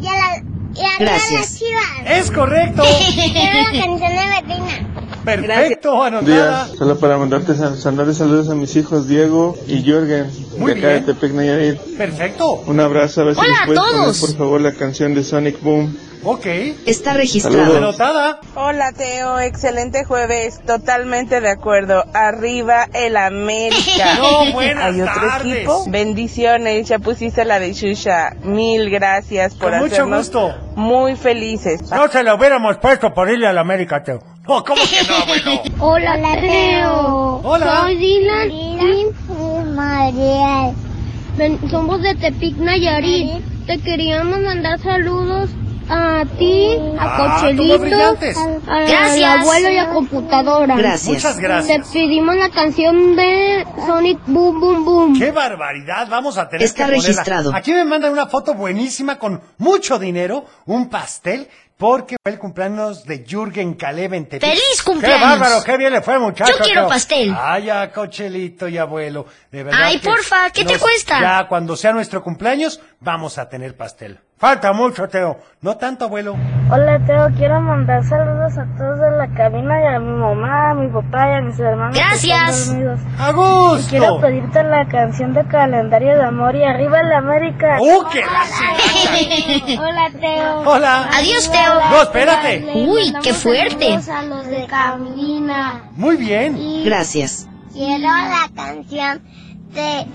S5: Y a la, y a
S23: Gracias.
S5: las chivas.
S3: Es correcto.
S5: Quiero la canción de Betina.
S3: Perfecto, anotada.
S10: Solo para mandarte sal- mandarle saludos a mis hijos Diego y Jürgen
S3: Muy
S10: de acá
S3: bien.
S10: de Tepec Nayarit.
S3: Perfecto.
S10: Un abrazo, a ver si
S23: Hola
S10: les
S23: a
S10: puedes poner
S23: todos.
S10: por favor la canción de Sonic Boom.
S3: Ok.
S23: Está registrado.
S3: Anotada.
S20: Hola Teo, excelente jueves, totalmente de acuerdo. Arriba el América.
S3: No, buenas
S20: ¿Hay otro
S3: tardes.
S20: equipo? Bendiciones, ya pusiste la de Shusha. Mil gracias por
S3: Con mucho
S20: hacernos
S3: gusto.
S20: muy felices.
S3: No se lo hubiéramos puesto por irle al América, Teo. No, ¿cómo que no, abuelo?
S5: Hola, Teo.
S3: Hola.
S5: Soy Dylan somos de Tepic, Nayarit. Te queríamos mandar saludos a ti, a
S3: Ah,
S5: Cochelito, a- al
S23: Gracias.
S5: abuelo y a computadora.
S23: Gracias.
S3: Muchas
S5: Te
S3: gracias.
S5: pedimos la canción de Sonic Boom Boom Boom.
S3: ¡Qué barbaridad! Vamos a tener
S23: Está
S3: que ponerla.
S23: registrado.
S3: Aquí me mandan una foto buenísima con mucho dinero, un pastel, porque fue el cumpleaños de Jürgen Caleb en Tepic.
S23: ¡Feliz
S3: ¡Qué
S23: cumpleaños!
S3: bárbaro! ¡Qué bien le fue, muchacho!
S23: Yo quiero pastel.
S3: Ay, ya, cochelito y abuelo. De verdad
S23: Ay,
S3: que
S23: porfa, ¿qué te cuesta?
S3: Ya, cuando sea nuestro cumpleaños, vamos a tener pastel. Falta mucho, Teo. No tanto, abuelo.
S12: Hola Teo, quiero mandar saludos a todos de la cabina y a mi mamá, a mi papá y a mis hermanos.
S23: Gracias.
S3: ¡A
S12: Y
S3: gusto!
S12: quiero pedirte la canción de calendario de amor y arriba la América.
S3: ¡Uh, qué
S5: Hola, Teo.
S3: Hola.
S23: Adiós, Teo.
S3: No, espérate.
S23: Uy, qué fuerte.
S5: Saludos a los de cabina.
S3: Muy bien.
S21: Gracias.
S5: Quiero la canción de,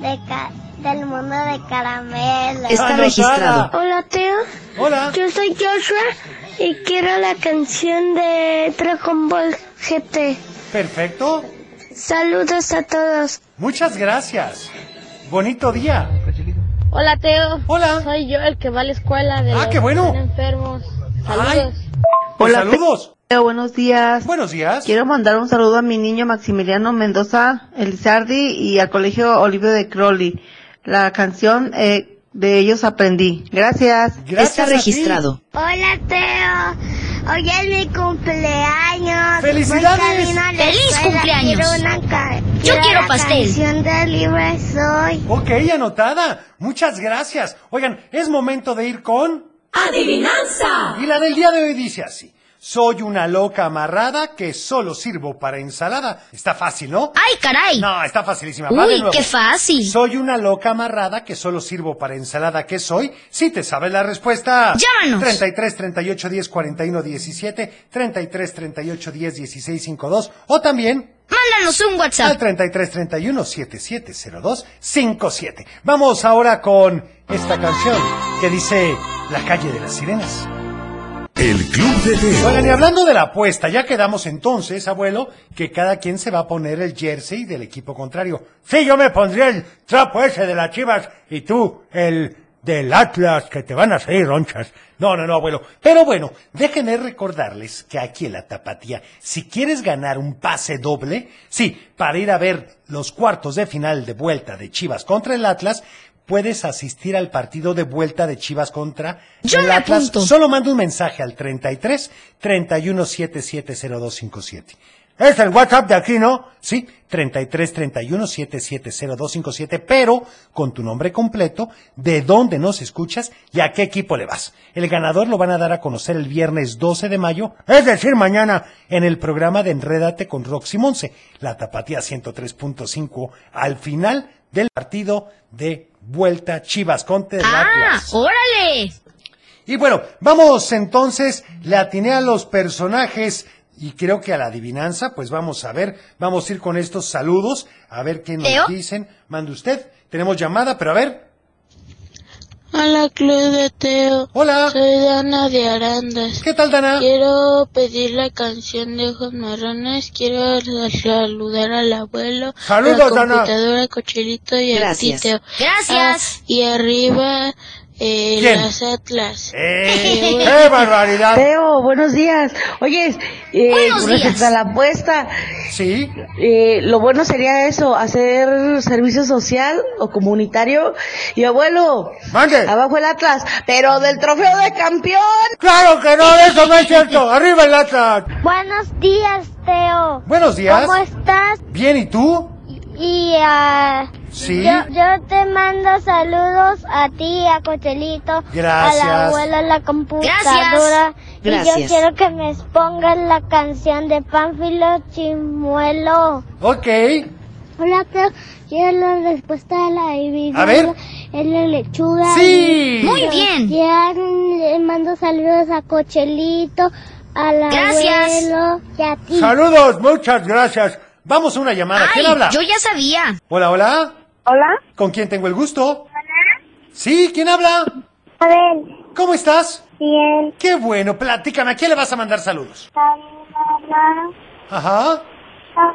S5: de ca- del mundo de caramelo.
S21: Está registrado.
S12: Hola Teo,
S3: Hola.
S12: yo soy Joshua y quiero la canción de Dragon Ball GT.
S3: Perfecto.
S12: Saludos a todos.
S3: Muchas gracias. Bonito día.
S12: Hola Teo.
S3: Hola.
S12: Soy yo el que va a la escuela de
S3: Ah,
S12: los
S3: qué bueno.
S12: enfermos. Saludos.
S3: Ay. Pues
S18: Hola,
S3: saludos.
S18: Teo, buenos días.
S3: Buenos días.
S18: Quiero mandar un saludo a mi niño Maximiliano Mendoza Elizardi y al colegio Olivio de Crowley. La canción eh, de ellos aprendí. Gracias.
S3: Gracias
S21: Está
S3: a ti.
S21: registrado.
S5: Hola, Teo. Hoy es mi cumpleaños.
S3: ¡Felicidades!
S23: ¡Feliz cumpleaños!
S5: Quiero una ca-
S23: Yo quiero
S5: la
S23: pastel.
S5: canción de Libre Soy.
S3: Ok, anotada. Muchas gracias. Oigan, es momento de ir con...
S4: Adivinanza.
S3: Y la del día de hoy dice así. Soy una loca amarrada que solo sirvo para ensalada. Está fácil, ¿no?
S23: ¡Ay, caray!
S3: No, está facilísima. Va de
S23: Uy,
S3: nuevo.
S23: qué fácil.
S3: Soy una loca amarrada que solo sirvo para ensalada. ¿Qué soy? Si te sabes la respuesta.
S23: Llámanos.
S3: 33 38 10 41 17, 33 38 10 16 52 o también
S23: Mándanos un
S3: al
S23: WhatsApp.
S3: 33 31 7702 57. Vamos ahora con esta canción que dice La calle de las sirenas.
S2: El Club de.
S3: Oigan, y hablando de la apuesta, ya quedamos entonces, abuelo, que cada quien se va a poner el jersey del equipo contrario. Sí, yo me pondría el trapo ese de las chivas y tú el del Atlas, que te van a salir ronchas. No, no, no, abuelo. Pero bueno, déjenme recordarles que aquí en la Tapatía, si quieres ganar un pase doble, sí, para ir a ver los cuartos de final de vuelta de Chivas contra el Atlas, puedes asistir al partido de vuelta de Chivas contra
S23: Yo
S3: el Atlas.
S23: apunto.
S3: Solo manda un mensaje al 33 31 770257. Es el WhatsApp de aquí, ¿no? Sí, 33 31 770257, pero con tu nombre completo, de dónde nos escuchas y a qué equipo le vas. El ganador lo van a dar a conocer el viernes 12 de mayo, es decir, mañana, en el programa de Enrédate con Roxy Monse, la tapatía 103.5, al final del partido de vuelta Chivas contra el
S23: ¡Ah!
S3: Atlas.
S23: ¡Órale!
S3: Y bueno, vamos entonces, le atiné a los personajes y creo que a la adivinanza, pues vamos a ver, vamos a ir con estos saludos, a ver qué nos
S23: ¿Teo?
S3: dicen. Mande usted, tenemos llamada, pero a ver.
S12: Hola Club de Teo.
S3: Hola,
S12: Soy Dana de Arandas.
S3: ¿qué tal Dana?
S12: Quiero pedir la canción de Ojos Marrones. Quiero saludar al abuelo.
S3: Saludos,
S12: a la
S3: Dana.
S12: computadora, Cocherito y a
S21: Gracias.
S12: ti, Teo.
S23: Gracias.
S12: Ah, y arriba eh,
S3: ¿Quién?
S12: las Atlas.
S3: ¡Eh! ¡Qué barbaridad!
S18: Teo, buenos días. Oye, eh,
S23: Buenos
S18: respecto
S23: días.
S18: a la apuesta,
S3: Sí,
S18: eh, lo bueno sería eso, hacer servicio social o comunitario. Y abuelo,
S3: mande.
S18: abajo el Atlas, pero del trofeo de campeón.
S3: Claro que no, eso no es cierto. Arriba el Atlas.
S5: Buenos días, Teo.
S3: Buenos días.
S5: ¿Cómo estás?
S3: Bien, ¿y tú?
S5: Y ah,
S3: Sí.
S5: yo, yo te mando saludos a ti, a Cochelito,
S3: Gracias.
S5: a la abuela, a la computadora. Y yo
S21: Gracias.
S5: quiero que me pongas la canción de Pánfilo Chimuelo.
S3: Ok.
S5: Hola, Teo. Quiero la respuesta de la adivinanza.
S3: A ver.
S5: Es la lechuga.
S3: Sí.
S23: Muy bien.
S5: Ya le mando saludos a Cochelito, al
S23: Gracias.
S5: abuelo y a ti.
S3: Saludos, muchas gracias. Vamos a una llamada. ¿Quién habla?
S23: Yo ya sabía.
S3: Hola, hola.
S16: Hola.
S3: ¿Con quién tengo el gusto? Sí, ¿quién habla?
S5: A ver,
S3: ¿Cómo estás?
S5: bien.
S3: Qué bueno, platícame, ¿a quién le vas a mandar saludos?
S5: A mi mamá,
S3: Ajá,
S5: a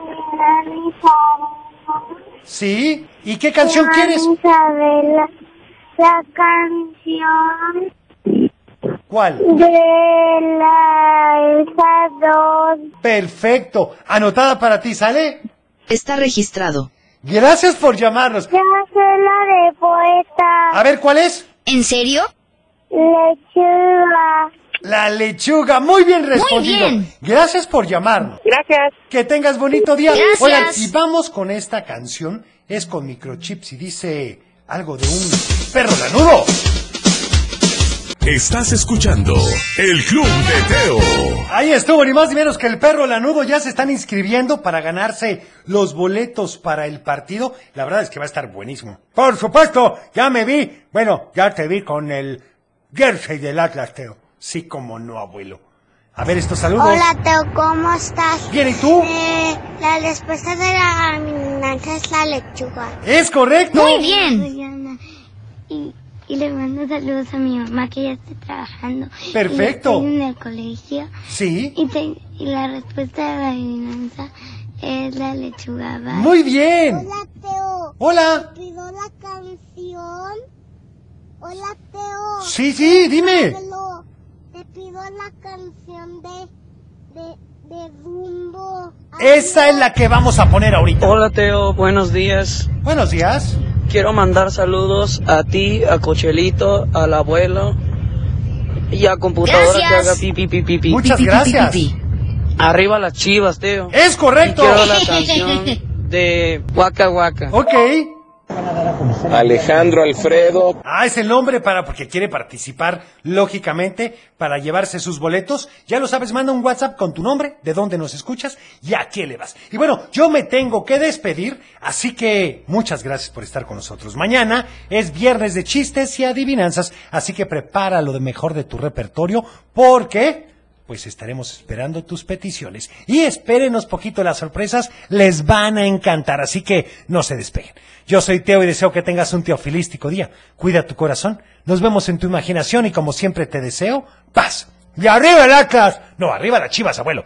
S5: mi Isabela,
S3: sí. ¿Y qué canción quieres?
S5: Isabela, la canción
S3: ¿Cuál?
S5: de la Elsa 2.
S3: Perfecto, anotada para ti, ¿sale?
S21: Está registrado.
S3: Gracias por llamarnos.
S5: Ya sé la de poeta.
S3: A ver, ¿cuál es?
S23: ¿En serio?
S5: Lechuga.
S3: La lechuga, muy bien respondido.
S23: bien.
S3: Gracias por llamarnos.
S16: Gracias.
S3: Que tengas bonito día.
S23: Gracias.
S3: Oigan, y vamos con esta canción. Es con microchips y dice algo de un perro lanudo.
S2: Estás escuchando El Club de Teo.
S3: Ahí estuvo, ni más ni menos que el perro lanudo. Ya se están inscribiendo para ganarse los boletos para el partido. La verdad es que va a estar buenísimo. Por supuesto, ya me vi. Bueno, ya te vi con el jersey del Atlas, Teo. Sí, como no, abuelo. A ver estos saludos.
S5: Hola Teo, ¿cómo estás?
S3: Bien, ¿y tú?
S5: Eh, la respuesta de la adivinanza es la lechuga.
S3: Es correcto.
S23: Muy bien.
S5: Y, y le mando saludos a mi mamá que ya está trabajando.
S3: Perfecto.
S5: Y en el colegio.
S3: Sí.
S5: Y, te- y la respuesta de la adivinanza es la lechuga. ¿vale?
S3: Muy bien.
S5: Hola Teo.
S3: Hola.
S5: ¿Te pido la canción? Hola Teo.
S3: Sí, sí, dime.
S5: Pablo, Te pido la canción de, de, de rumbo.
S3: Esa es la que vamos a poner ahorita.
S25: Hola Teo, buenos días.
S3: Buenos días.
S25: Quiero mandar saludos a ti, a Cochelito, al abuelo y a computadora
S23: Gracias.
S25: que haga pipi pipi pipi.
S3: Muchas
S23: Pi, pi, pi,
S3: gracias.
S23: pi, pi.
S25: Arriba las chivas, Teo.
S3: Es correcto.
S25: Y quiero la canción de Waka Waka.
S3: Ok.
S26: Alejandro Alfredo.
S3: Ah, es el nombre para porque quiere participar, lógicamente, para llevarse sus boletos. Ya lo sabes, manda un WhatsApp con tu nombre, de dónde nos escuchas y a qué le vas. Y bueno, yo me tengo que despedir, así que muchas gracias por estar con nosotros. Mañana es viernes de chistes y adivinanzas, así que prepara lo de mejor de tu repertorio, porque pues estaremos esperando tus peticiones. Y espérenos poquito las sorpresas, les van a encantar, así que no se despeguen. Yo soy Teo y deseo que tengas un teofilístico día. Cuida tu corazón, nos vemos en tu imaginación y como siempre te deseo, paz. Y arriba el Atlas. No, arriba las chivas, abuelo.